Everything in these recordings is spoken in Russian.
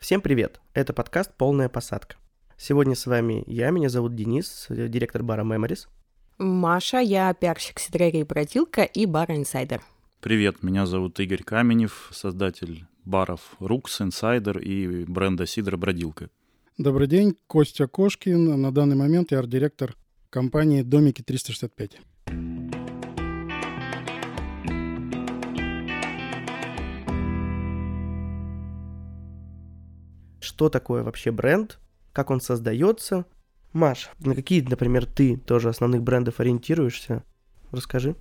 Всем привет! Это подкаст «Полная посадка». Сегодня с вами я, меня зовут Денис, директор бара Memories. Маша, я пиарщик Сидрерии Бродилка и бара Инсайдер. Привет, меня зовут Игорь Каменев, создатель баров Rooks, Insider и бренда Сидра Бродилка. Добрый день, Костя Кошкин. На данный момент я арт-директор компании «Домики 365». Что такое вообще бренд? Как он создается? Маш, на какие, например, ты тоже основных брендов ориентируешься? Расскажи.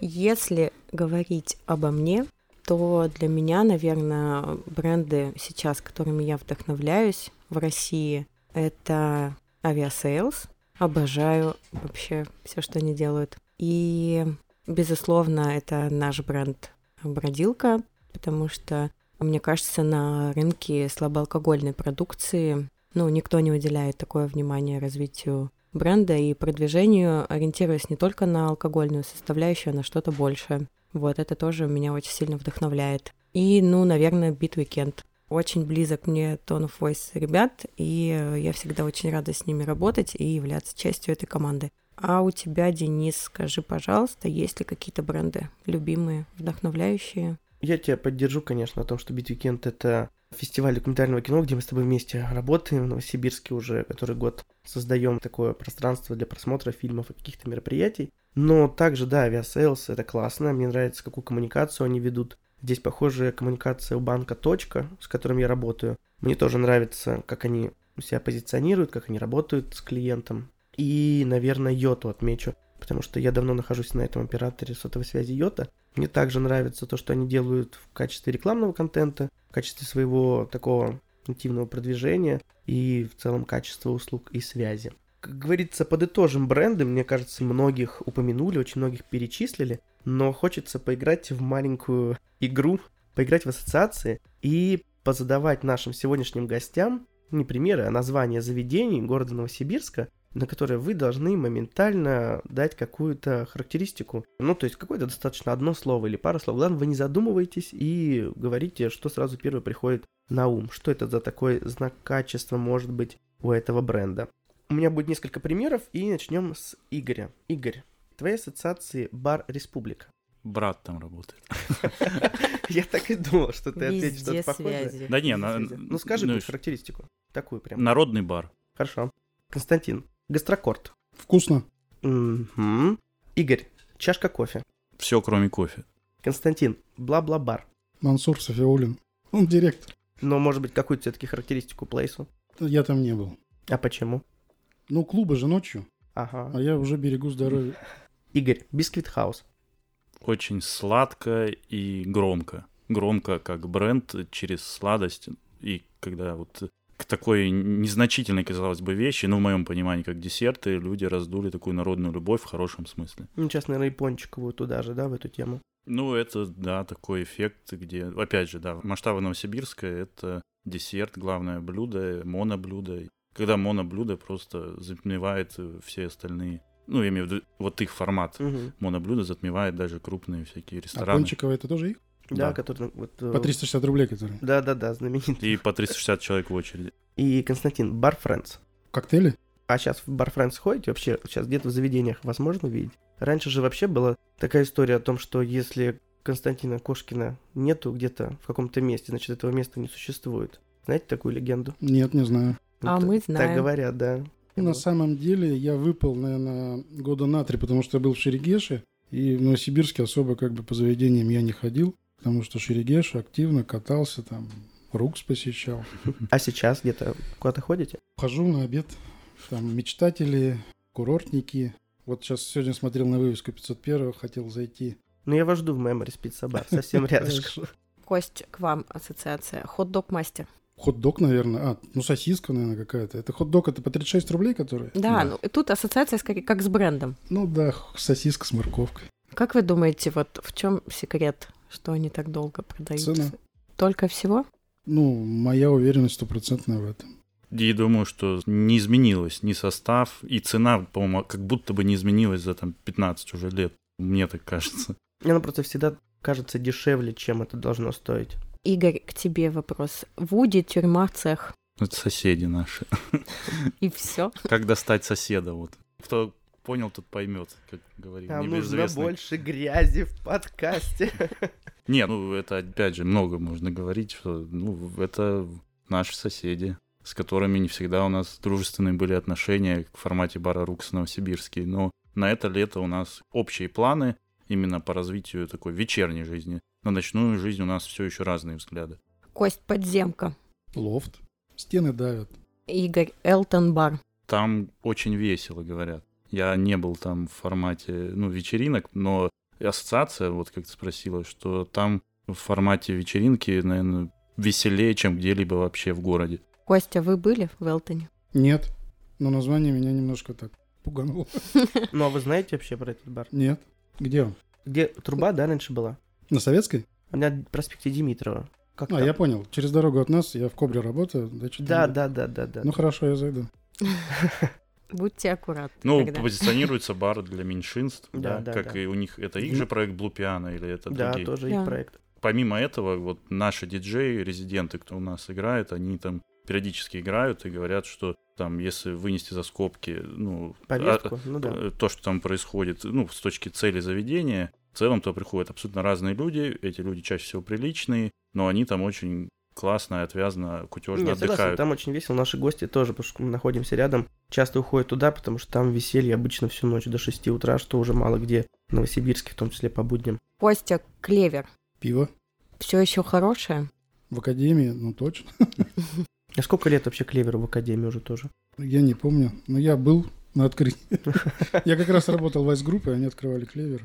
Если говорить обо мне, то для меня, наверное, бренды сейчас, которыми я вдохновляюсь в России, это Aviasales. Обожаю вообще все, что они делают. И, безусловно, это наш бренд Бродилка, потому что, мне кажется, на рынке слабоалкогольной продукции ну, никто не уделяет такое внимание развитию бренда и продвижению, ориентируясь не только на алкогольную составляющую, а на что-то большее. Вот это тоже меня очень сильно вдохновляет. И, ну, наверное, Weekend. Очень близок мне Tone of Voice ребят, и э, я всегда очень рада с ними работать и являться частью этой команды. А у тебя, Денис, скажи, пожалуйста, есть ли какие-то бренды любимые, вдохновляющие? Я тебя поддержу, конечно, о том, что Weekend — это фестиваль документального кино, где мы с тобой вместе работаем в Новосибирске уже который год. Создаем такое пространство для просмотра фильмов и каких-то мероприятий. Но также, да, Aviasales — это классно. Мне нравится, какую коммуникацию они ведут. Здесь похожая коммуникация у банка «Точка», с которым я работаю. Мне тоже нравится, как они себя позиционируют, как они работают с клиентом. И, наверное, Йоту отмечу, потому что я давно нахожусь на этом операторе сотовой связи Йота. Мне также нравится то, что они делают в качестве рекламного контента, в качестве своего такого нативного продвижения и в целом качества услуг и связи. Как говорится, подытожим бренды, мне кажется, многих упомянули, очень многих перечислили, но хочется поиграть в маленькую игру, поиграть в ассоциации и позадавать нашим сегодняшним гостям не примеры, а названия заведений города Новосибирска, на которые вы должны моментально дать какую-то характеристику. Ну, то есть какое-то достаточно одно слово или пара слов. Главное, вы не задумываетесь и говорите, что сразу первое приходит на ум. Что это за такой знак качества может быть у этого бренда. У меня будет несколько примеров, и начнем с Игоря. Игорь, твоей ассоциации Бар Республика. Брат там работает. Я так и думал, что ты ответишь что-то похожее. Да не, ну скажи ну, характеристику. Такую прям. Народный бар. Хорошо. Константин, гастрокорт. Вкусно. Игорь, чашка кофе. Все, кроме кофе. Константин, бла-бла-бар. Мансур Софиулин. Он директор. Но, может быть, какую-то все-таки характеристику плейсу? Я там не был. А почему? Ну, клубы же ночью. Ага. А я уже берегу здоровья. Игорь, Бисквит Хаус. Очень сладко и громко. Громко как бренд через сладость. И когда вот к такой незначительной, казалось бы, вещи, ну, в моем понимании, как десерты, люди раздули такую народную любовь в хорошем смысле. Ну, сейчас, наверное, и пончиковую туда же, да, в эту тему? Ну, это, да, такой эффект, где, опять же, да, масштабы Новосибирска — это десерт, главное блюдо, моноблюдо. Когда моноблюдо просто затмевает все остальные ну, я имею в виду, вот их формат угу. моноблюда затмевает даже крупные всякие рестораны. А пончиковые это тоже их? Да, да. который... Вот, э, по 360 рублей, который. Да-да-да, знаменитый. И по 360 человек в очереди. И, Константин, Бар Френдс. Коктейли? А сейчас в Бар Френдс ходите? Вообще, сейчас где-то в заведениях возможно увидеть? Раньше же вообще была такая история о том, что если Константина Кошкина нету где-то в каком-то месте, значит, этого места не существует. Знаете такую легенду? Нет, не знаю. А вот мы знаем. Так говорят, да. На самом деле я выпал, наверное, года на три, потому что я был в Шерегеше, и в Новосибирске особо как бы по заведениям я не ходил, потому что Шерегеш активно катался там, Рукс посещал. А сейчас где-то куда-то ходите? Хожу на обед. Там мечтатели, курортники. Вот сейчас сегодня смотрел на вывеску 501, хотел зайти. Ну, я вас жду в Memories Pizza Bar, совсем рядышком. Кость, к вам ассоциация. Хот-дог мастер. Хот-дог, наверное. А, ну сосиска, наверное, какая-то. Это хот-дог, это по 36 рублей, которые? Да, да. ну тут ассоциация как, как с брендом. Ну да, сосиска с морковкой. Как вы думаете, вот в чем секрет, что они так долго продаются? Цена. Только всего? Ну, моя уверенность стопроцентная в этом. И думаю, что не изменилось ни состав, и цена, по-моему, как будто бы не изменилась за там 15 уже лет. Мне так кажется. Мне она просто всегда кажется дешевле, чем это должно стоить. Игорь, к тебе вопрос. Вуди, тюрьма, цех. Это соседи наши. И все. Как достать соседа вот. Кто понял, тот поймет, как говорил. Нам нужно больше грязи в подкасте. Не, ну это опять же много можно говорить, что ну, это наши соседи, с которыми не всегда у нас дружественные были отношения в формате бара Рукс Новосибирский. Но на это лето у нас общие планы именно по развитию такой вечерней жизни. На ночную жизнь у нас все еще разные взгляды. Кость подземка. Лофт. Стены давят. Игорь, Элтон бар. Там очень весело, говорят. Я не был там в формате, ну, вечеринок, но ассоциация, вот как ты спросила, что там в формате вечеринки, наверное, веселее, чем где-либо вообще в городе. Костя, вы были в Элтоне? Нет. Но название меня немножко так пугануло. Ну, а вы знаете вообще про этот бар? Нет. Где он? Где труба, да, раньше была? На Советской? У меня на проспекте Димитрова. Как А, там? я понял. Через дорогу от нас, я в Кобре работаю. значит, Да, там- да, да, да, да. Ну хорошо, я зайду. Будьте аккуратны. Ну, тогда. позиционируется бар для меньшинств, Да, да, да, как да. и у них, это их же проект Blue Piano или это Да, другие? тоже Да. их проект. Помимо этого, вот наши диджеи, резиденты, кто у нас играет, они там периодически играют и говорят, что там, если вынести за скобки, ну, а- Повестку, ну да. э, то, что там происходит, ну, с точки цели заведения, в целом туда приходят абсолютно разные люди, эти люди чаще всего приличные, но они там очень классно и отвязно, кутежно Нет, согласен, отдыхают. там очень весело. Наши гости тоже, потому что мы находимся рядом, часто уходят туда, потому что там веселье обычно всю ночь до 6 утра, что уже мало где в Новосибирске, в том числе по будням. Костя, клевер. Пиво. Все еще хорошее? В академии, ну точно. А сколько лет вообще Клеверу в Академии уже тоже? Я не помню. Но я был на открытии. Я как раз работал в Айс-группе, они открывали клевер.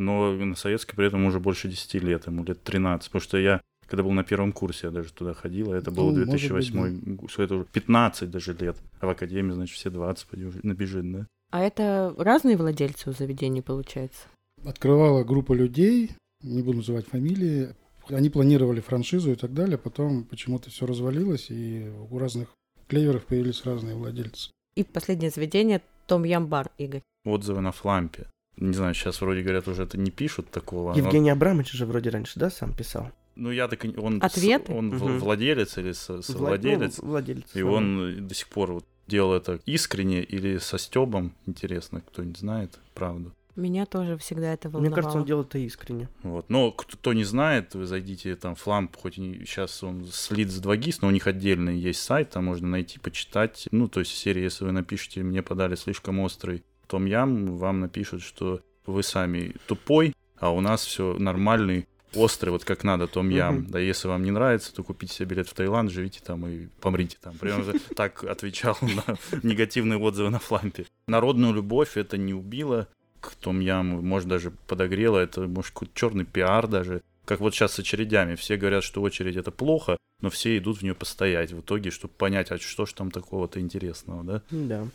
Но на советской при этом уже больше 10 лет, ему лет 13, потому что я когда был на первом курсе, я даже туда ходил, а это был Ну, может быть, 2008 год, это уже 15 даже лет, а в академии, значит, все 20 поди уже набежит, да? А это разные владельцы у заведений, получается? Открывала группа людей, не буду называть фамилии. Они планировали франшизу и так далее, потом почему-то все развалилось, и у разных клеверов появились разные владельцы. И последнее заведение Том Ям бар, Игорь. Отзывы на флампе. Не знаю, сейчас вроде говорят, уже это не пишут такого. но- Евгений Абрамович же вроде раньше, да, сам писал? Ну, я так... и- Он, с- Ответы? он в- Мгм. владелец или со- Вла- совладелец, ну, владелец. и он до сих пор вот делал это искренне или со стебом. Интересно, кто-нибудь знает правду. Меня тоже всегда это Мне волновало. кажется, он делал это искренне. Вот. Но кто не знает, вы зайдите там в Фламп, хоть и сейчас он слит с 2GIS, но у них отдельный есть сайт, там можно найти, почитать. Ну, то есть серия, если вы напишете «Мне подали слишком острый том ям», вам напишут, что вы сами тупой, а у нас все нормальный, острый, вот как надо, том ям. Да если вам не нравится, то купите себе билет в Таиланд, живите там и помрите там. Примерно так отвечал на негативные отзывы на Флампе. Народную любовь это не убило, к том яму, может, даже подогрело, это, может, какой-то черный пиар даже. Как вот сейчас с очередями. Все говорят, что очередь это плохо, но все идут в нее постоять в итоге, чтобы понять, а что ж там такого-то интересного, да? Да.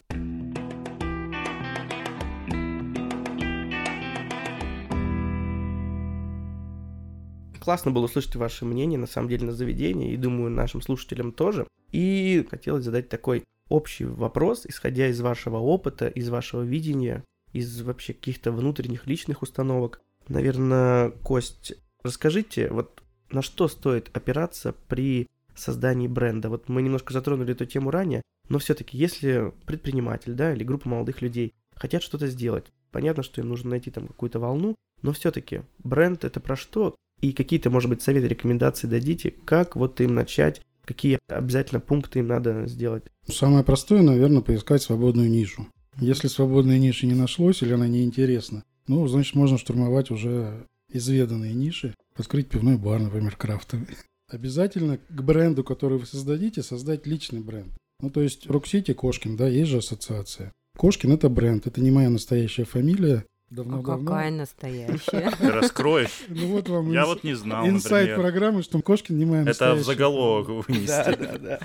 Классно было услышать ваше мнение, на самом деле, на заведение, и думаю, нашим слушателям тоже. И хотелось задать такой общий вопрос, исходя из вашего опыта, из вашего видения, из вообще каких-то внутренних личных установок. Наверное, Кость, расскажите, вот на что стоит опираться при создании бренда? Вот мы немножко затронули эту тему ранее, но все-таки, если предприниматель, да, или группа молодых людей хотят что-то сделать, понятно, что им нужно найти там какую-то волну, но все-таки бренд это про что? И какие-то, может быть, советы, рекомендации дадите, как вот им начать, какие обязательно пункты им надо сделать? Самое простое, наверное, поискать свободную нишу. Если свободной ниши не нашлось или она неинтересна, ну, значит, можно штурмовать уже изведанные ниши, открыть пивной бар, например, крафтовый. Обязательно к бренду, который вы создадите, создать личный бренд. Ну, то есть Rock City Кошкин, да, есть же ассоциация. Кошкин это бренд, это не моя настоящая фамилия. А Давно-давно. какая настоящая. Ты раскроешь? Ну вот вам Я вот не знал, инсайт программы, что Кошкин не моя Это в заголовок вынести. да, да.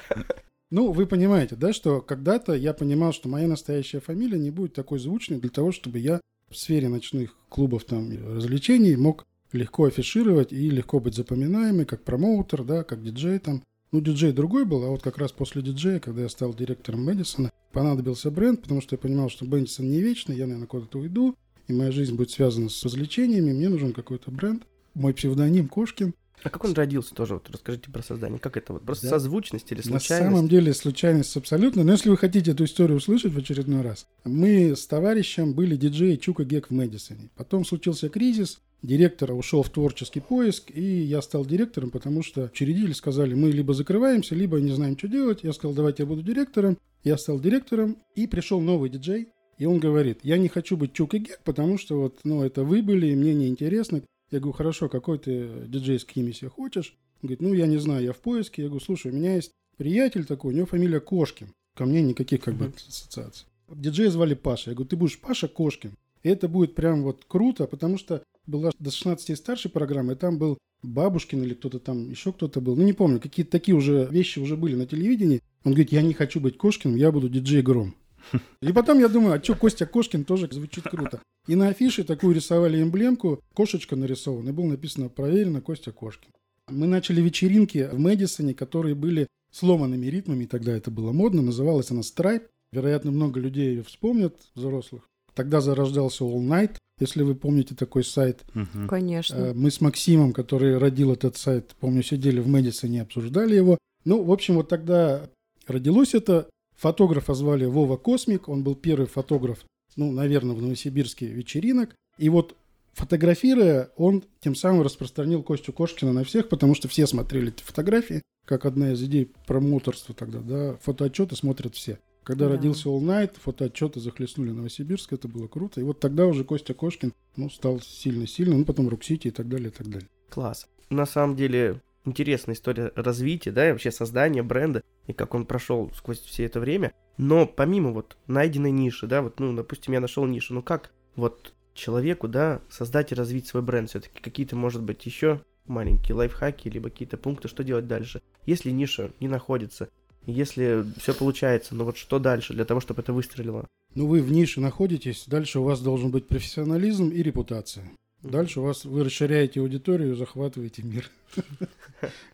Ну, вы понимаете, да, что когда-то я понимал, что моя настоящая фамилия не будет такой звучной для того, чтобы я в сфере ночных клубов там развлечений мог легко афишировать и легко быть запоминаемый как промоутер, да, как диджей там. Ну, диджей другой был, а вот как раз после диджея, когда я стал директором Мэдисона, понадобился бренд, потому что я понимал, что Мэдисон не вечный, я, наверное, куда-то уйду, и моя жизнь будет связана с развлечениями, мне нужен какой-то бренд. Мой псевдоним Кошкин. А как он родился тоже? Вот расскажите про создание. Как это вот? Просто Да. созвучность или случайность? На самом деле случайность абсолютно. Но если вы хотите эту историю услышать в очередной раз, мы с товарищем были диджеи Чука Гек в Мэдисоне. Потом случился кризис, директор ушел в творческий поиск, и я стал директором, потому что учредили, сказали, мы либо закрываемся, либо не знаем, что делать. Я сказал, давайте я буду директором. Я стал директором, и пришел новый диджей, и он говорит, я не хочу быть Чук и Гек, потому что вот, ну, это вы были, и мне неинтересно. Я говорю, хорошо, какой ты диджейский себе хочешь? Он говорит, ну, я не знаю, я в поиске. Я говорю, слушай, у меня есть приятель такой, у него фамилия Кошкин. Ко мне никаких как бы ассоциаций. Диджея звали Паша. Я говорю, ты будешь Паша Кошкин. И это будет прям вот круто, потому что была до 16 и старше программа, и там был Бабушкин или кто-то там, еще кто-то был. Ну, не помню, какие-то такие уже вещи уже были на телевидении. Он говорит, я не хочу быть Кошкиным, я буду диджей Гром. И потом я думаю, а что, Костя Кошкин тоже звучит круто. И на афише такую рисовали эмблемку, кошечка нарисована, и было написано «Проверено Костя Кошкин». Мы начали вечеринки в Мэдисоне, которые были сломанными ритмами, тогда это было модно, называлась она «Страйп». Вероятно, много людей ее вспомнят, взрослых. Тогда зарождался All Night, если вы помните такой сайт. Мгм. Конечно. Э, Мы с Максимом, который родил этот сайт, помню, сидели в Мэдисоне, обсуждали его. Ну, в общем, вот тогда родилось это. Фотографа звали Вова Космик. Он был первый фотограф, ну, наверное, в Новосибирске вечеринок. И вот фотографируя, он тем самым распространил Костю Кошкина на всех, потому что все смотрели эти фотографии, как одна из идей промоутерства тогда, да, фотоотчеты смотрят все. Когда Да. родился All Night, фотоотчеты захлестнули Новосибирск, это было круто. И вот тогда уже Костя Кошкин, ну, стал сильно-сильно, ну, потом Rock City и так далее, и так далее. Класс. На самом деле интересная история развития, да, и вообще создания бренда, и как он прошел сквозь все это время. Но помимо вот найденной ниши, да, вот, ну, допустим, я нашел нишу, ну как вот человеку, да, создать и развить свой бренд все-таки какие-то, может быть, еще маленькие лайфхаки, либо какие-то пункты, что делать дальше. Если ниша не находится, если все получается, ну вот что дальше для того, чтобы это выстрелило? Ну, вы в нише находитесь, дальше у вас должен быть профессионализм и репутация. Дальше у вас вы расширяете аудиторию, захватываете мир.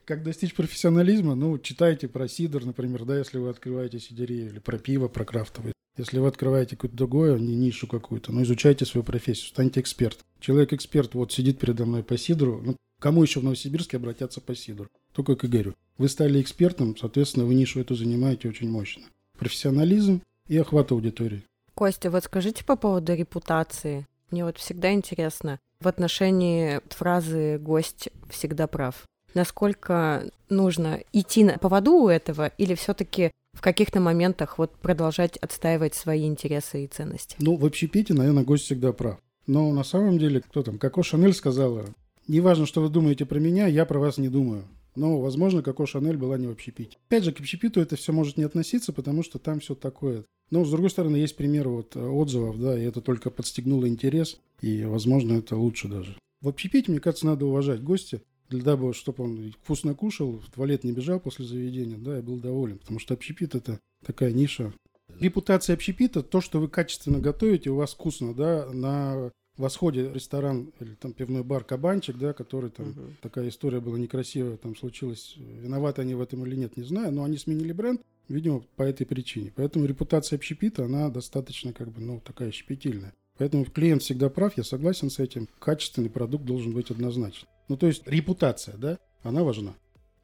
Как достичь профессионализма? Ну, читайте про сидр, например, да, если вы открываете сидерию, или про пиво, про крафтовое. Если вы открываете какое-то другое, не нишу какую-то, ну, изучайте свою профессию, станьте экспертом. Человек-эксперт вот сидит передо мной по сидру, ну, кому еще в Новосибирске обратятся по сидру? Только к Игорю. Вы стали экспертом, соответственно, вы нишу эту занимаете очень мощно. Профессионализм и охват аудитории. Костя, вот скажите по поводу репутации. Мне вот всегда интересно в отношении фразы «гость всегда прав». Насколько нужно идти на поводу у этого или все таки в каких-то моментах вот продолжать отстаивать свои интересы и ценности? Ну, в общепите, наверное, гость всегда прав. Но на самом деле, кто там, Коко Шанель сказала, не важно, что вы думаете про меня, я про вас не думаю. Но, возможно, Коко Шанель была не в общепите. Опять же, к общепиту это все может не относиться, потому что там все такое. Но, с другой стороны, есть пример вот э, отзывов, да, и это только подстегнуло интерес, и, возможно, это лучше даже. В общепите, мне кажется, надо уважать гостя, для дабы, чтобы он вкусно кушал, в туалет не бежал после заведения, да, и был доволен. Потому что общепит – это такая ниша. Репутация общепита – то, что вы качественно готовите, у вас вкусно, да, на восходе ресторан или там пивной бар «Кабанчик», да, который там, Мгм. такая история была некрасивая, там случилось, виноваты они в этом или нет, не знаю, но они сменили бренд, видимо, по этой причине. Поэтому репутация общепита, она достаточно, как бы, ну, такая щепетильная. Поэтому клиент всегда прав, я согласен с этим. Качественный продукт должен быть однозначно. Ну, то есть репутация, да, она важна.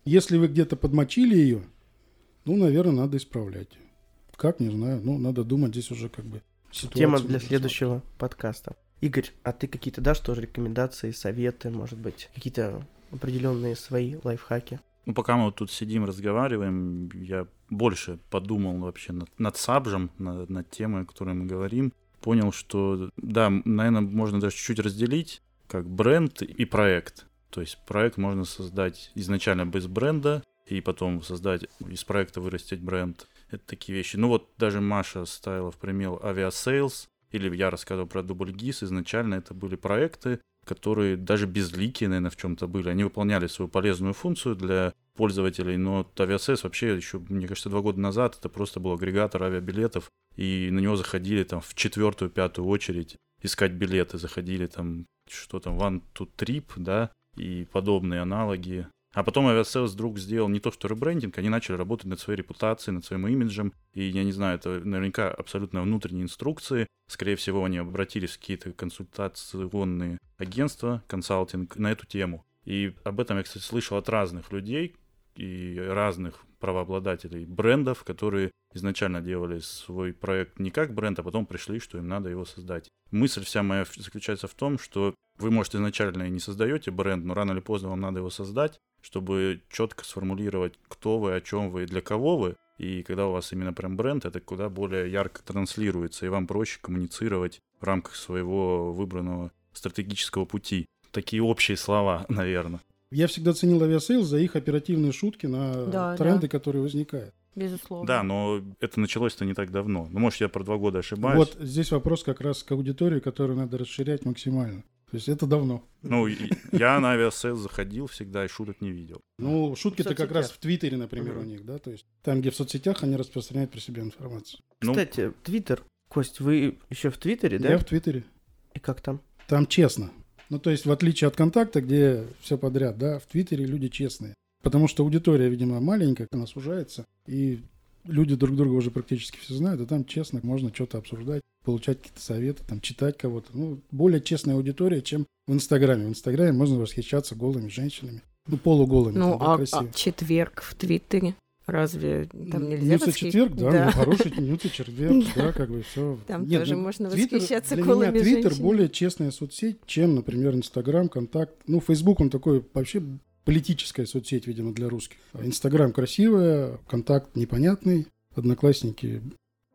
Если вы где-то подмочили ее, ну, наверное, надо исправлять. Как, не знаю, ну, надо думать здесь уже как бы ситуацию Тема для следующего подкаста. Игорь, а ты какие-то дашь тоже рекомендации, советы, может быть, какие-то определенные свои лайфхаки? Ну, пока мы вот тут сидим, разговариваем, я больше подумал вообще над, над сабжем, над, над темой, о которой мы говорим. Понял, что, да, наверное, можно даже чуть-чуть разделить, как бренд и проект. То есть проект можно создать изначально без бренда, и потом создать, из проекта вырастить бренд. Это такие вещи. Ну вот даже Маша ставила в пример Aviasales, или я рассказывал про ДубльГИС, изначально это были проекты, которые даже безликие, наверное, в чем-то были. Они выполняли свою полезную функцию для пользователей, но Aviasales вообще еще, мне кажется, два года назад это просто был агрегатор авиабилетов, и на него заходили там в четвертую, пятую очередь искать билеты, заходили там, что там, One to Trip, да, и подобные аналоги. А потом Aviasales вдруг сделал не то что ребрендинг, они начали работать над своей репутацией, над своим имиджем. И я не знаю, это наверняка абсолютно внутренние инструкции. Скорее всего, они обратились в какие-то консультационные агентства, консалтинг на эту тему. И об этом я, кстати, слышал от разных людей и разных правообладателей брендов, которые изначально делали свой проект не как бренд, а потом пришли, что им надо его создать. Мысль вся моя заключается в том, что вы, может, изначально и не создаете бренд, но рано или поздно вам надо его создать, чтобы четко сформулировать, кто вы, о чем вы и для кого вы. И когда у вас именно прям бренд, это куда более ярко транслируется, и вам проще коммуницировать в рамках своего выбранного стратегического пути. Такие общие слова, наверное. Я всегда ценил Aviasales за их оперативные шутки на Да, тренды, да. которые возникают. Безусловно. Да, но это началось-то не так давно. Ну, может, я про два года ошибаюсь. Вот здесь вопрос как раз к аудитории, которую надо расширять максимально. То есть это давно. Ну, я на Aviasales заходил всегда и шуток не видел. Ну, шутки-то как раз в Твиттере, например, у них, да, то есть там, где в соцсетях они распространяют про себя информацию. Ну, Кстати, Твиттер. Кость, вы еще в Твиттере, да? Я в Твиттере. И как там? Там честно. Ну, то есть, в отличие от контакта, где все подряд, да, в Твиттере люди честные. Потому что аудитория, видимо, маленькая, она сужается, и люди друг друга уже практически все знают, а там честно можно что-то обсуждать, получать какие-то советы, там, читать кого-то. Ну, более честная аудитория, чем в Инстаграме. В Инстаграме можно восхищаться голыми женщинами. Ну, полуголыми. Ну, там, да, а, а четверг в Твиттере? Разве там нельзя Нюцы восхи- четверг, да, ну, хороший нюцы четверг, да, как бы все. Там тоже можно Твиттер- восхищаться для голыми меня Твиттер более честная соцсеть, чем, например, Инстаграм, Контакт. Ну, Фейсбук, он такой вообще политическая соцсеть, видимо, для русских. Инстаграм красивая, Контакт непонятный, Одноклассники.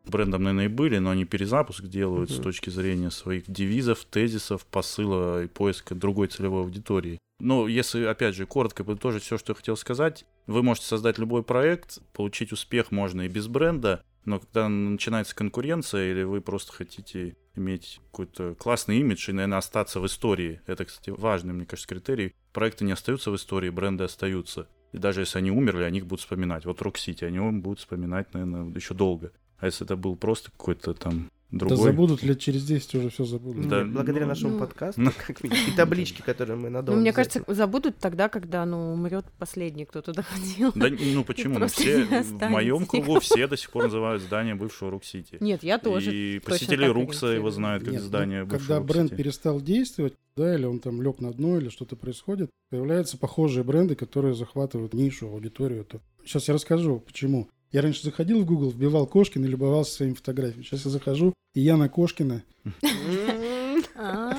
брендом, наверное, и были, но они перезапуск делают с Мгм. точки зрения своих девизов, тезисов, посыла и поиска другой целевой аудитории. Но если, опять же, коротко подытожить все, что я хотел сказать, вы можете создать любой проект, получить успех можно и без бренда, но когда начинается конкуренция, или вы просто хотите иметь какой-то классный имидж и, наверное, остаться в истории, это, кстати, важный, мне кажется, критерий, проекты не остаются в истории, бренды остаются. И даже если они умерли, о них будут вспоминать. Вот Rock City, о нем будут вспоминать, наверное, еще долго. А если это был просто какой-то там Да другой... забудут лет через 10 уже все забудут. Да, Нет, благодаря ну, нашему ну, подкасту, ну. как минимум, и таблички, которые мы Ну, надолго. мне за кажется, забудут тогда, когда, ну, умрет последний, кто туда ходил. Да, ну почему? Мы Просто все, в моем кругу никого. все до сих пор называют здание бывшего Рук-Сити. Нет, я тоже. И посетители Рукса его знают как Нет, ну, здание бывшего когда бренд перестал действовать, да, или он там лег на дно, или что-то происходит, появляются похожие бренды, которые захватывают нишу, аудиторию. Сейчас я расскажу, почему. Я раньше заходил в Google, вбивал Кошкин и любовался своими фотографиями. Сейчас я захожу, и Яна Кошкина. М, А,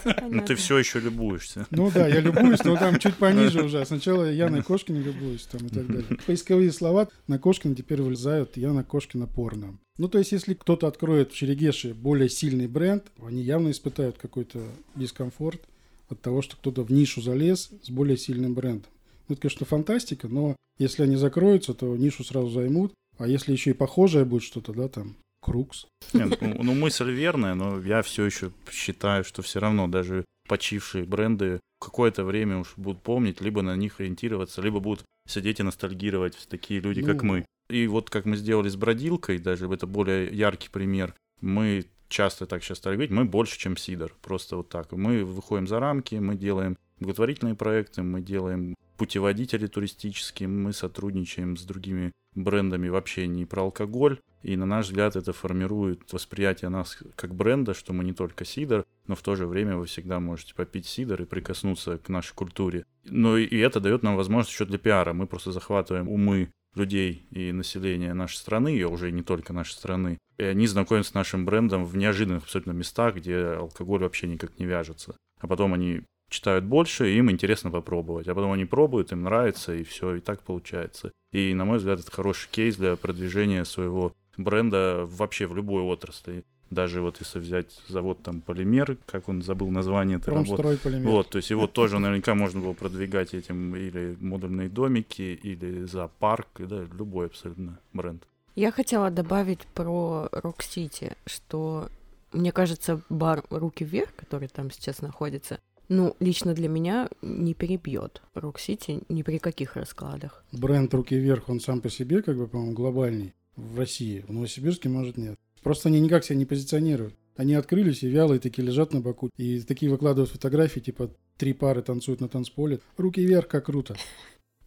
всё Ну ты все еще любуешься. Ну да, я любуюсь, но там чуть пониже уже. Сначала я Яной Кошкиной любуюсь там и так далее. Поисковые слова на Кошкина теперь вылезают Яна Кошкина порно. Ну, то есть, если кто-то откроет в Черегеше более сильный бренд, они явно испытают какой-то дискомфорт от того, что кто-то в нишу залез с более сильным брендом. Ну, это, конечно, фантастика, но если они закроются, то нишу сразу займут. А если еще и похожее будет что-то, да, там, Крукс. Нет, ну, ну, мысль верная, но я все еще считаю, что все равно даже почившие бренды какое-то время уж будут помнить, либо на них ориентироваться, либо будут сидеть и ностальгировать такие люди, как Ну. мы. И вот как мы сделали с бродилкой, даже это более яркий пример, мы часто так сейчас стали говорить, мы больше, чем Сидор. Просто вот так. Мы выходим за рамки, мы делаем благотворительные проекты, мы делаем путеводители туристические, мы сотрудничаем с другими брендами вообще не про алкоголь. И на наш взгляд это формирует восприятие нас как бренда, что мы не только сидор, но в то же время вы всегда можете попить сидор и прикоснуться к нашей культуре. Но и это дает нам возможность еще для пиара. Мы просто захватываем умы людей и населения нашей страны, и уже не только нашей страны. И они знакомятся с нашим брендом в неожиданных абсолютно местах, где алкоголь вообще никак не вяжется. А потом они читают больше, и им интересно попробовать. А потом они пробуют, им нравится, и все, и так получается. И, на мой взгляд, это хороший кейс для продвижения своего бренда вообще в любой отрасли. Даже вот если взять завод там Полимер, как он забыл название этой работы. Полимер. Вот, то есть его тоже наверняка можно было продвигать этим или модульные домики, или зоопарк, и, да, любой абсолютно бренд. Я хотела добавить про Рок Сити, что мне кажется, бар Руки вверх, который там сейчас находится, ну, лично для меня не перебьет Рок Сити ни при каких раскладах. Бренд «Руки вверх», он сам по себе, как бы, по-моему, глобальный в России. В Новосибирске, может, нет. Просто они никак себя не позиционируют. Они открылись и вялые такие лежат на боку. И такие выкладывают фотографии, типа три пары танцуют на танцполе. Руки вверх, как круто.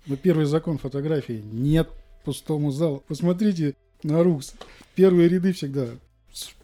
Но первый закон фотографии – нет пустому залу. Посмотрите на Рукс. Первые ряды всегда.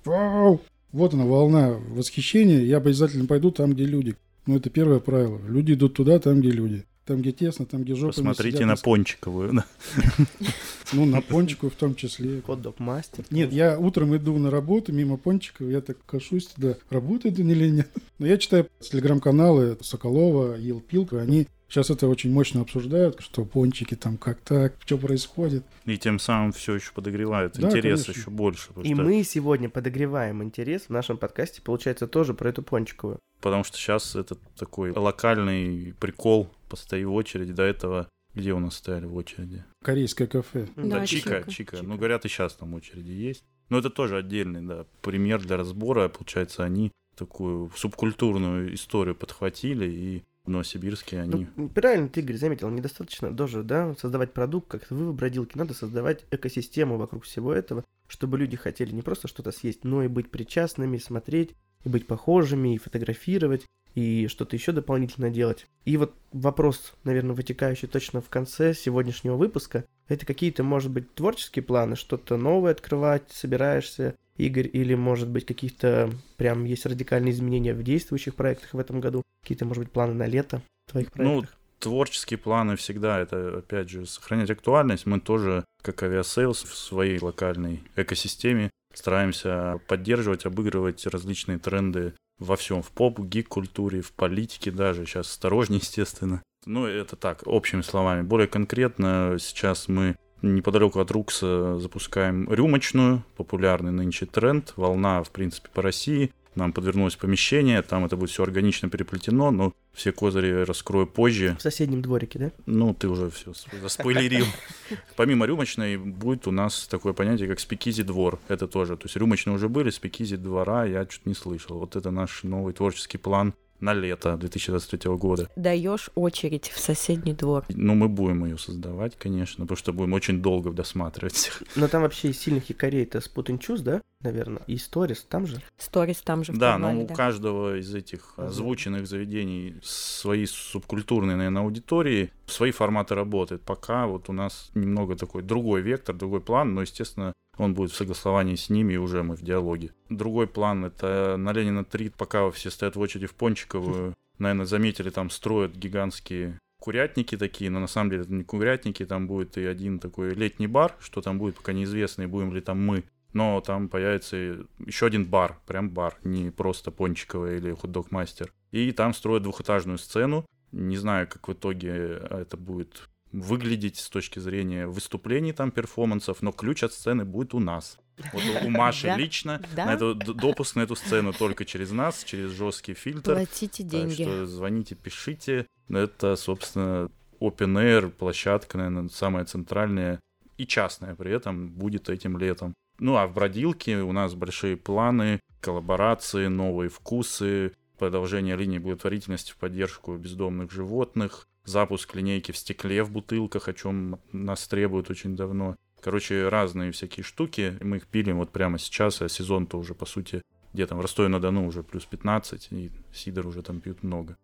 Вот она, волна восхищения. Я обязательно пойду там, где люди. Ну, это первое правило. Люди идут туда, там, где люди. Там, где тесно, там, где жопа. Посмотрите на Пончиковую. Ну, на Пончиковую в том числе. Кот мастер. Нет, я утром иду на работу мимо Пончикова, я так кашусь туда, работает он или нет. Но я читаю телеграм-каналы Соколова, Елпилка, они Сейчас это очень мощно обсуждают, что пончики там как так, что происходит. И тем самым все еще подогревает да, интерес конечно. еще больше. И что... мы сегодня подогреваем интерес в нашем подкасте, получается, тоже про эту пончиковую. Потому что сейчас это такой локальный прикол, постои в очереди. До этого где у нас стояли в очереди? Корейское кафе. Да, да Чика, Чика, Чика. Ну, говорят, и сейчас там очереди есть. Но это тоже отдельный, да, пример для разбора. Получается, они такую субкультурную историю подхватили и Новосибирске они... Ну, правильно ты, Игорь, заметил, недостаточно тоже, да, создавать продукт, как вы в бродилке, надо создавать экосистему вокруг всего этого, чтобы люди хотели не просто что-то съесть, но и быть причастными, смотреть, и быть похожими, и фотографировать, и что-то еще дополнительно делать. И вот вопрос, наверное, вытекающий точно в конце сегодняшнего выпуска, это какие-то, может быть, творческие планы, что-то новое открывать, собираешься, Игорь, или, может быть, каких-то прям есть радикальные изменения в действующих проектах в этом году? Какие-то, может быть, планы на лето в твоих ну, проектах? Ну, творческие планы всегда это, опять же, сохранять актуальность. Мы тоже, как Aviasales, в своей локальной экосистеме стараемся поддерживать, обыгрывать различные тренды во всем, в поп, гик-культуре, в политике даже, сейчас осторожнее, естественно. Ну, это так, общими словами. Более конкретно, сейчас мы неподалеку от Rooks а запускаем рюмочную, популярный нынче тренд, волна, в принципе, по России. Нам подвернулось помещение, там это будет все органично переплетено, но все козыри раскрою позже. В соседнем дворике, да? Ну, ты уже все заспойлерил. Помимо рюмочной будет у нас такое понятие, как спикизи двор. Это тоже, то есть рюмочные уже были, спикизи двора я чуть не слышал. Вот это наш новый творческий план на лето 2023 года. Даешь очередь в соседний двор. Ну, мы будем ее создавать, конечно, потому что будем очень долго досматривать. Но там вообще из сильных якорей это Spot Choose, да, наверное? И Stories там же? Stories там же. Да, но у да. каждого из этих озвученных заведений свои субкультурные, наверное, аудитории, свои форматы работы. Пока вот у нас немного такой другой вектор, другой план, но, естественно, он будет в согласовании с ними, и уже мы в диалоге. Другой план — это на Ленина 3, пока все стоят в очереди в Пончиковую, наверное, заметили, там строят гигантские курятники такие, но на самом деле это не курятники, там будет и один такой летний бар, что там будет, пока неизвестно, и будем ли там мы. Но там появится еще один бар, прям бар, не просто пончиковый или хот-дог-мастер. И там строят двухэтажную сцену. Не знаю, как в итоге это будет выглядеть с точки зрения выступлений там, перформансов, но ключ от сцены будет у нас. Вот у Маши лично на эту, допуск на эту сцену только через нас, через жесткий фильтр. Платите деньги. Так что звоните, пишите. Это, собственно, open air, площадка, наверное, самая центральная и частная при этом будет этим летом. Ну а в бродилке у нас большие планы, коллаборации, новые вкусы, продолжение линии благотворительности в поддержку бездомных животных, запуск линейки в стекле в бутылках, о чем нас требуют очень давно. Короче, разные всякие штуки. Мы их пилим вот прямо сейчас, а сезон-то уже, по сути, где там в Ростове-на-Дону уже плюс 15, и сидор уже там пьют много.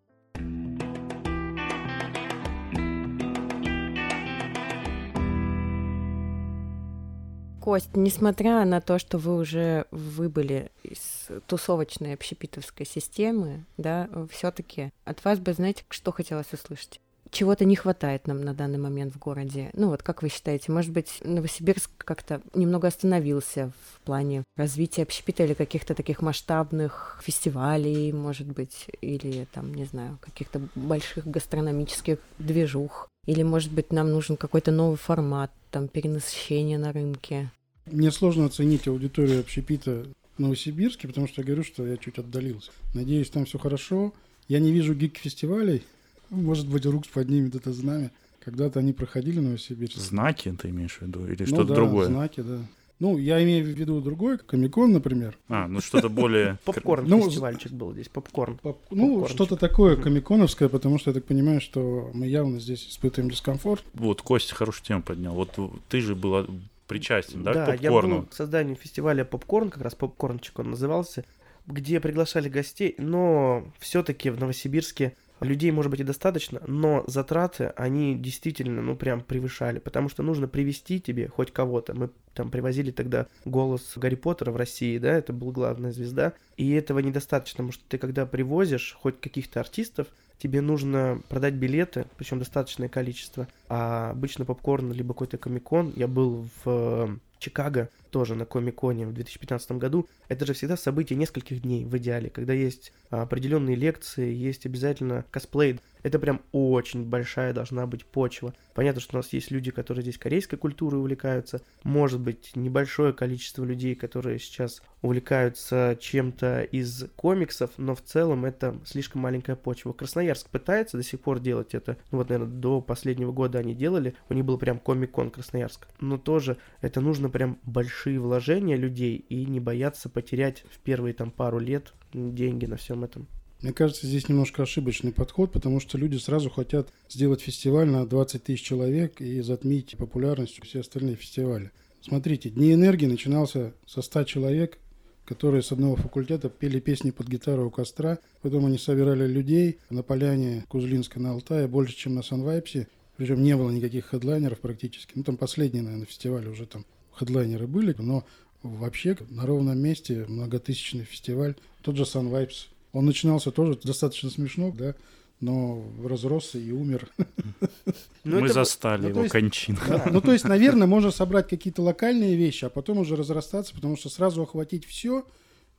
Кость, несмотря на то, что вы уже выбыли из тусовочной общепитовской системы, да, все таки от вас бы, знаете, что хотелось услышать? Чего-то не хватает нам на данный момент в городе. Ну вот, как вы считаете, может быть, Новосибирск как-то немного остановился в плане развития общепита или каких-то таких масштабных фестивалей, может быть, или там, не знаю, каких-то больших гастрономических движух. Или, может быть, нам нужен какой-то новый формат, там, перенасыщение на рынке. Мне сложно оценить аудиторию общепита в Новосибирске, потому что я говорю, что я чуть отдалился. Надеюсь, там все хорошо. Я не вижу гик-фестивалей, может быть, Рукс поднимет это знамя. Когда-то они проходили Новосибирск. Знаки ты имеешь в виду? Или ну, что-то да, другое? знаки, да. Ну, я имею в виду другой, Комикон, например. А, ну что-то более... Попкорн ну, фестивальчик был здесь, попкорн. Ну, что-то такое комиконовское, потому что я так понимаю, что мы явно здесь испытываем дискомфорт. Вот, Костя хорошую тему поднял. Вот ты же была причастен, да, да к попкорну? я был к созданию фестиваля попкорн, как раз попкорнчик он назывался, где приглашали гостей, но все-таки в Новосибирске людей, может быть, и достаточно, но затраты, они действительно, ну, прям превышали, потому что нужно привести тебе хоть кого-то. Мы там привозили тогда голос Гарри Поттера в России, да, это был главная звезда, и этого недостаточно, потому что ты когда привозишь хоть каких-то артистов, тебе нужно продать билеты, причем достаточное количество, а обычно попкорн либо какой-то комикон. Я был в Чикаго, тоже на Комиконе в 2015 году. Это же всегда событие нескольких дней в идеале, когда есть определенные лекции, есть обязательно косплей. Это прям очень большая должна быть почва. Понятно, что у нас есть люди, которые здесь корейской культурой увлекаются. Может быть, небольшое количество людей, которые сейчас увлекаются чем-то из комиксов, но в целом это слишком маленькая почва. Красноярск пытается до сих пор делать это. Ну вот, наверное, до последнего года они делали. У них был прям комик-кон Красноярск. Но тоже это нужно прям большие вложения людей и не бояться потерять в первые там пару лет деньги на всем этом. Мне кажется, здесь немножко ошибочный подход, потому что люди сразу хотят сделать фестиваль на 20 тысяч человек и затмить популярностью все остальные фестивали. Смотрите, Дни энергии начинался со 100 человек, которые с одного факультета пели песни под гитару у костра. Потом они собирали людей на поляне Кузлинска на Алтае больше, чем на Санвайпсе. Причем не было никаких хедлайнеров практически. Ну, там последние, наверное, фестивали уже там хедлайнеры были, но вообще на ровном месте многотысячный фестиваль. Тот же Sunvibes. Он начинался тоже достаточно смешно, да, но разросся и умер. Ну, Мы это... застали ну, его есть, кончину. Да, ну, то есть, наверное, можно собрать какие-то локальные вещи, а потом уже разрастаться, потому что сразу охватить все –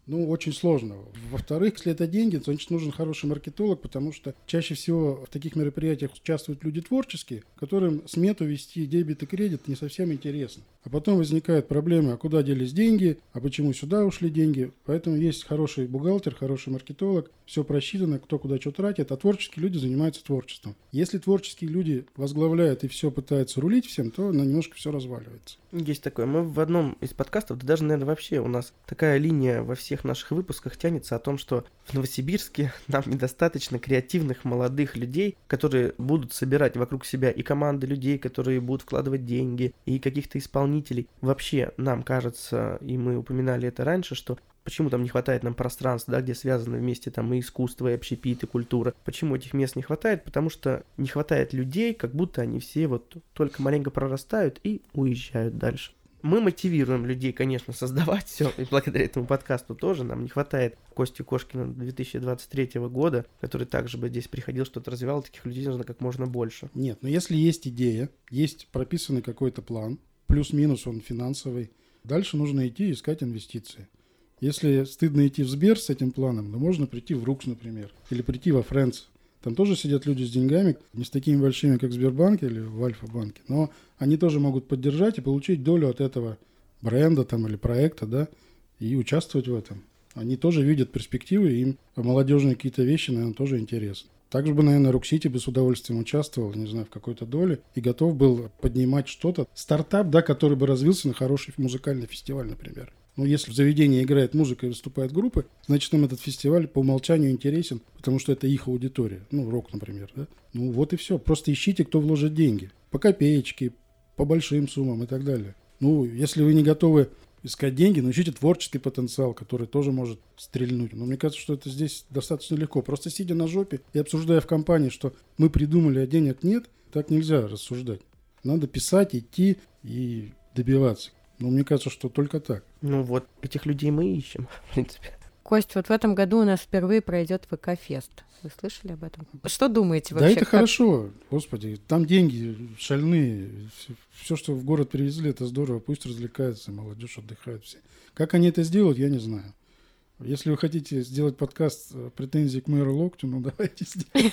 ну, очень сложно. Во-вторых, если это деньги, значит, нужен хороший маркетолог, потому что чаще всего в таких мероприятиях участвуют люди творческие, которым смету вести дебет и кредит не совсем интересно. А потом возникают проблемы, а куда делись деньги, а почему сюда ушли деньги. Поэтому есть хороший бухгалтер, хороший маркетолог, все просчитано, кто куда что тратит, а творческие люди занимаются творчеством. Если творческие люди возглавляют и все пытаются рулить всем, то на немножко все разваливается. Есть такое. Мы в одном из подкастов, да даже, наверное, вообще у нас такая линия во всех наших выпусках тянется о том, что в Новосибирске нам недостаточно креативных молодых людей, которые будут собирать вокруг себя и команды людей, которые будут вкладывать деньги, и каких-то исполнителей. Вообще, нам кажется, и мы упоминали это раньше, что Почему там не хватает нам пространства, да, где связаны вместе там и искусство, и общепит, и культура? Почему этих мест не хватает? Потому что не хватает людей, как будто они все вот только маленько прорастают и уезжают дальше. Мы мотивируем людей, конечно, создавать все, и благодаря этому подкасту тоже нам не хватает Кости Кошкина 2023 года, который также бы здесь приходил, что-то развивал, таких людей нужно как можно больше. Нет, но если есть идея, есть прописанный какой-то план, плюс-минус он финансовый, дальше нужно идти искать инвестиции. Если стыдно идти в Сбер с этим планом, то можно прийти в Рукс, например, или прийти во Френдс. Там тоже сидят люди с деньгами, не с такими большими, как в Сбербанке или в Альфа-банке, но они тоже могут поддержать и получить долю от этого бренда там или проекта, да, и участвовать в этом. Они тоже видят перспективы, им молодежные какие-то вещи, наверное, тоже интересны. Также бы, наверное, Rock City бы с удовольствием участвовал, не знаю, в какой-то доле и готов был поднимать что-то. Стартап, да, который бы развился на хороший музыкальный фестиваль, например. Но если в заведении играет музыка и выступают группы, значит, им этот фестиваль по умолчанию интересен, потому что это их аудитория. Ну, рок, например, да? Ну, вот и все. Просто ищите, кто вложит деньги. По копеечке, по большим суммам и так далее. Ну, если вы не готовы искать деньги, но ищите творческий потенциал, который тоже может стрельнуть. Но мне кажется, что это здесь достаточно легко. Просто сидя на жопе и обсуждая в компании, что мы придумали, а денег нет, так нельзя рассуждать. Надо писать, идти и добиваться. Ну, мне кажется, что только так. Ну вот, этих людей мы ищем, в принципе. Кость, вот в этом году у нас впервые пройдет ВК-фест. Вы слышали об этом? Что думаете вообще? Да это как... хорошо, господи, там деньги шальные. Все, что в город привезли, это здорово. Пусть развлекаются, молодежь отдыхает все. Как они это сделают, я не знаю. Если вы хотите сделать подкаст э, претензий к мэру Локтю, ну давайте сделаем.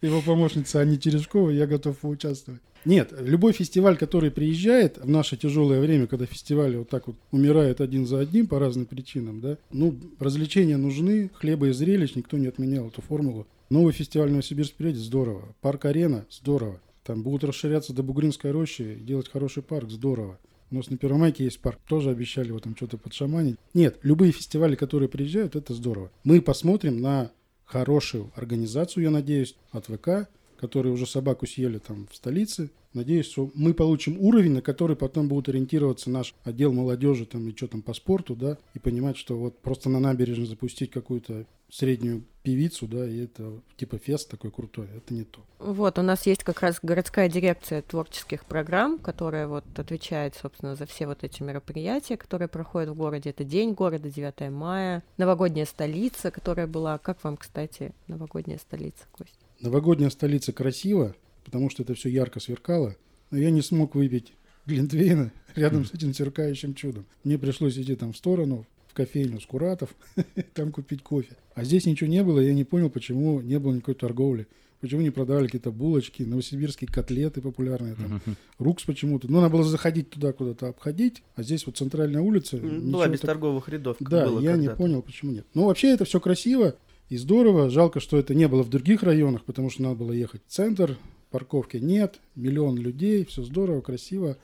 Его помощница Анни Терешкова, я готов поучаствовать. Нет, любой фестиваль, который приезжает в наше тяжелое время, когда фестивали вот так вот умирают один за одним по разным причинам, да, ну, развлечения нужны, хлеба и зрелищ, никто не отменял эту формулу. Новый фестиваль Новосибирск впереди, здорово. Парк Арена, здорово. Там будут расширяться до Бугринской рощи, делать хороший парк, здорово. У нас на Первомайке есть парк, тоже обещали его там что-то подшаманить. Нет, любые фестивали, которые приезжают, это здорово. Мы посмотрим на хорошую организацию, я надеюсь, от ВК, которые уже собаку съели там в столице. Надеюсь, что мы получим уровень, на который потом будут ориентироваться наш отдел молодежи там и что там по спорту, да, и понимать, что вот просто на набережной запустить какую-то среднюю певицу, да, и это типа фест такой крутой, это не то. Вот, у нас есть как раз городская дирекция творческих программ, которая вот отвечает, собственно, за все вот эти мероприятия, которые проходят в городе. Это День города, 9 мая, новогодняя столица, которая была. Как вам, кстати, новогодняя столица, Кость? Новогодняя столица красиво, потому что это все ярко сверкало, но я не смог выпить Глинтвейна рядом с этим сверкающим чудом. Мне пришлось идти там в сторону, в кофейню Скуратов, там купить кофе. А здесь ничего не было, я не понял, почему не было никакой торговли. Почему не продавали какие-то булочки, новосибирские котлеты популярные там, Рукс почему-то. Ну, надо было заходить туда куда-то, обходить, а здесь вот центральная улица. Была без так... торговых рядов. Да, я не понял, почему нет. Ну, вообще это все красиво и здорово. Жалко, что это не было в других районах, потому что надо было ехать в центр, парковки нет, миллион людей, все здорово, красиво.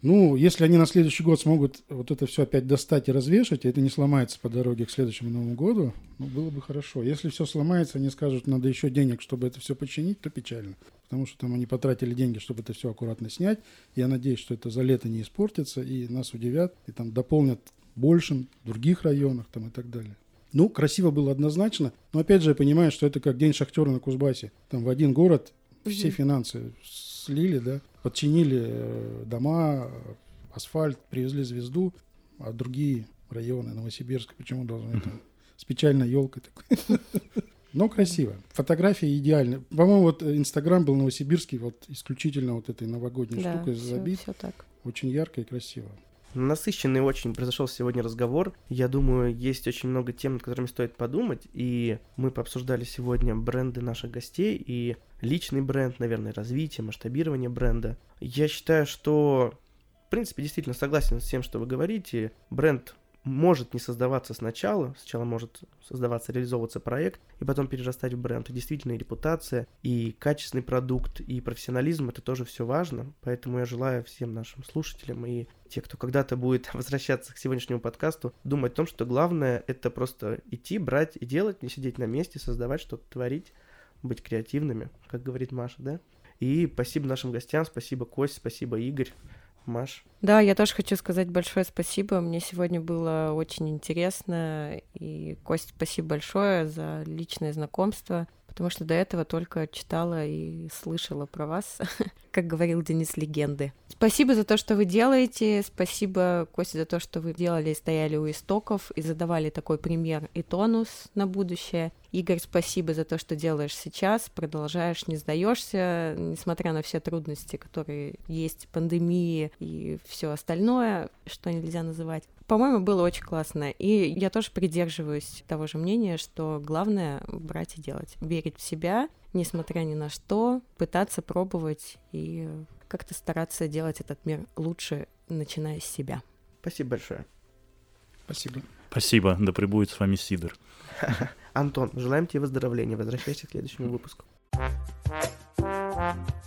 Ну, если они на следующий год смогут вот это все опять достать и развешать, и это не сломается по дороге к следующему Новому году, ну, было бы хорошо. Если все сломается, они скажут, надо еще денег, чтобы это все починить, то печально. Потому что там они потратили деньги, чтобы это все аккуратно снять. Я надеюсь, что это за лето не испортится, и нас удивят, и там дополнят большим в других районах там и так далее. Ну, красиво было однозначно, но опять же я понимаю, что это как день шахтера на Кузбассе. Там в один город все финансы слили, да, подчинили э, дома, асфальт, привезли звезду, а другие районы Новосибирска почему должны там с печальной елкой такой. Но красиво. Фотографии идеальны. По-моему, вот Инстаграм был новосибирский, вот исключительно вот этой новогодней да, штукой забит. Все так. Очень ярко и красиво. Насыщенный очень произошел сегодня разговор. Я думаю, есть очень много тем, над которыми стоит подумать. И мы пообсуждали сегодня бренды наших гостей и личный бренд, наверное, развитие, масштабирование бренда. Я считаю, что, в принципе, действительно согласен с тем, что вы говорите. Бренд может не создаваться сначала, сначала может создаваться, реализовываться проект, и потом перерастать в бренд. И действительно и репутация, и качественный продукт, и профессионализм, это тоже все важно. Поэтому я желаю всем нашим слушателям и те, кто когда-то будет возвращаться к сегодняшнему подкасту, думать о том, что главное это просто идти, брать и делать, не сидеть на месте, создавать что-то, творить, быть креативными, как говорит Маша, да? И спасибо нашим гостям, спасибо Кость, спасибо Игорь. Маш. Да, я тоже хочу сказать большое спасибо. Мне сегодня было очень интересно. И, Кость, спасибо большое за личное знакомство потому что до этого только читала и слышала про вас, как говорил Денис Легенды. Спасибо за то, что вы делаете, спасибо, Костя, за то, что вы делали и стояли у истоков и задавали такой пример и тонус на будущее. Игорь, спасибо за то, что делаешь сейчас, продолжаешь, не сдаешься, несмотря на все трудности, которые есть, пандемии и все остальное, что нельзя называть. По-моему, было очень классно. И я тоже придерживаюсь того же мнения, что главное брать и делать. Верить в себя, несмотря ни на что, пытаться пробовать и как-то стараться делать этот мир лучше, начиная с себя. Спасибо большое. Спасибо. Спасибо. Да пребудет с вами Сидор. Антон, желаем тебе выздоровления. Возвращайся к следующему выпуску. Thank you.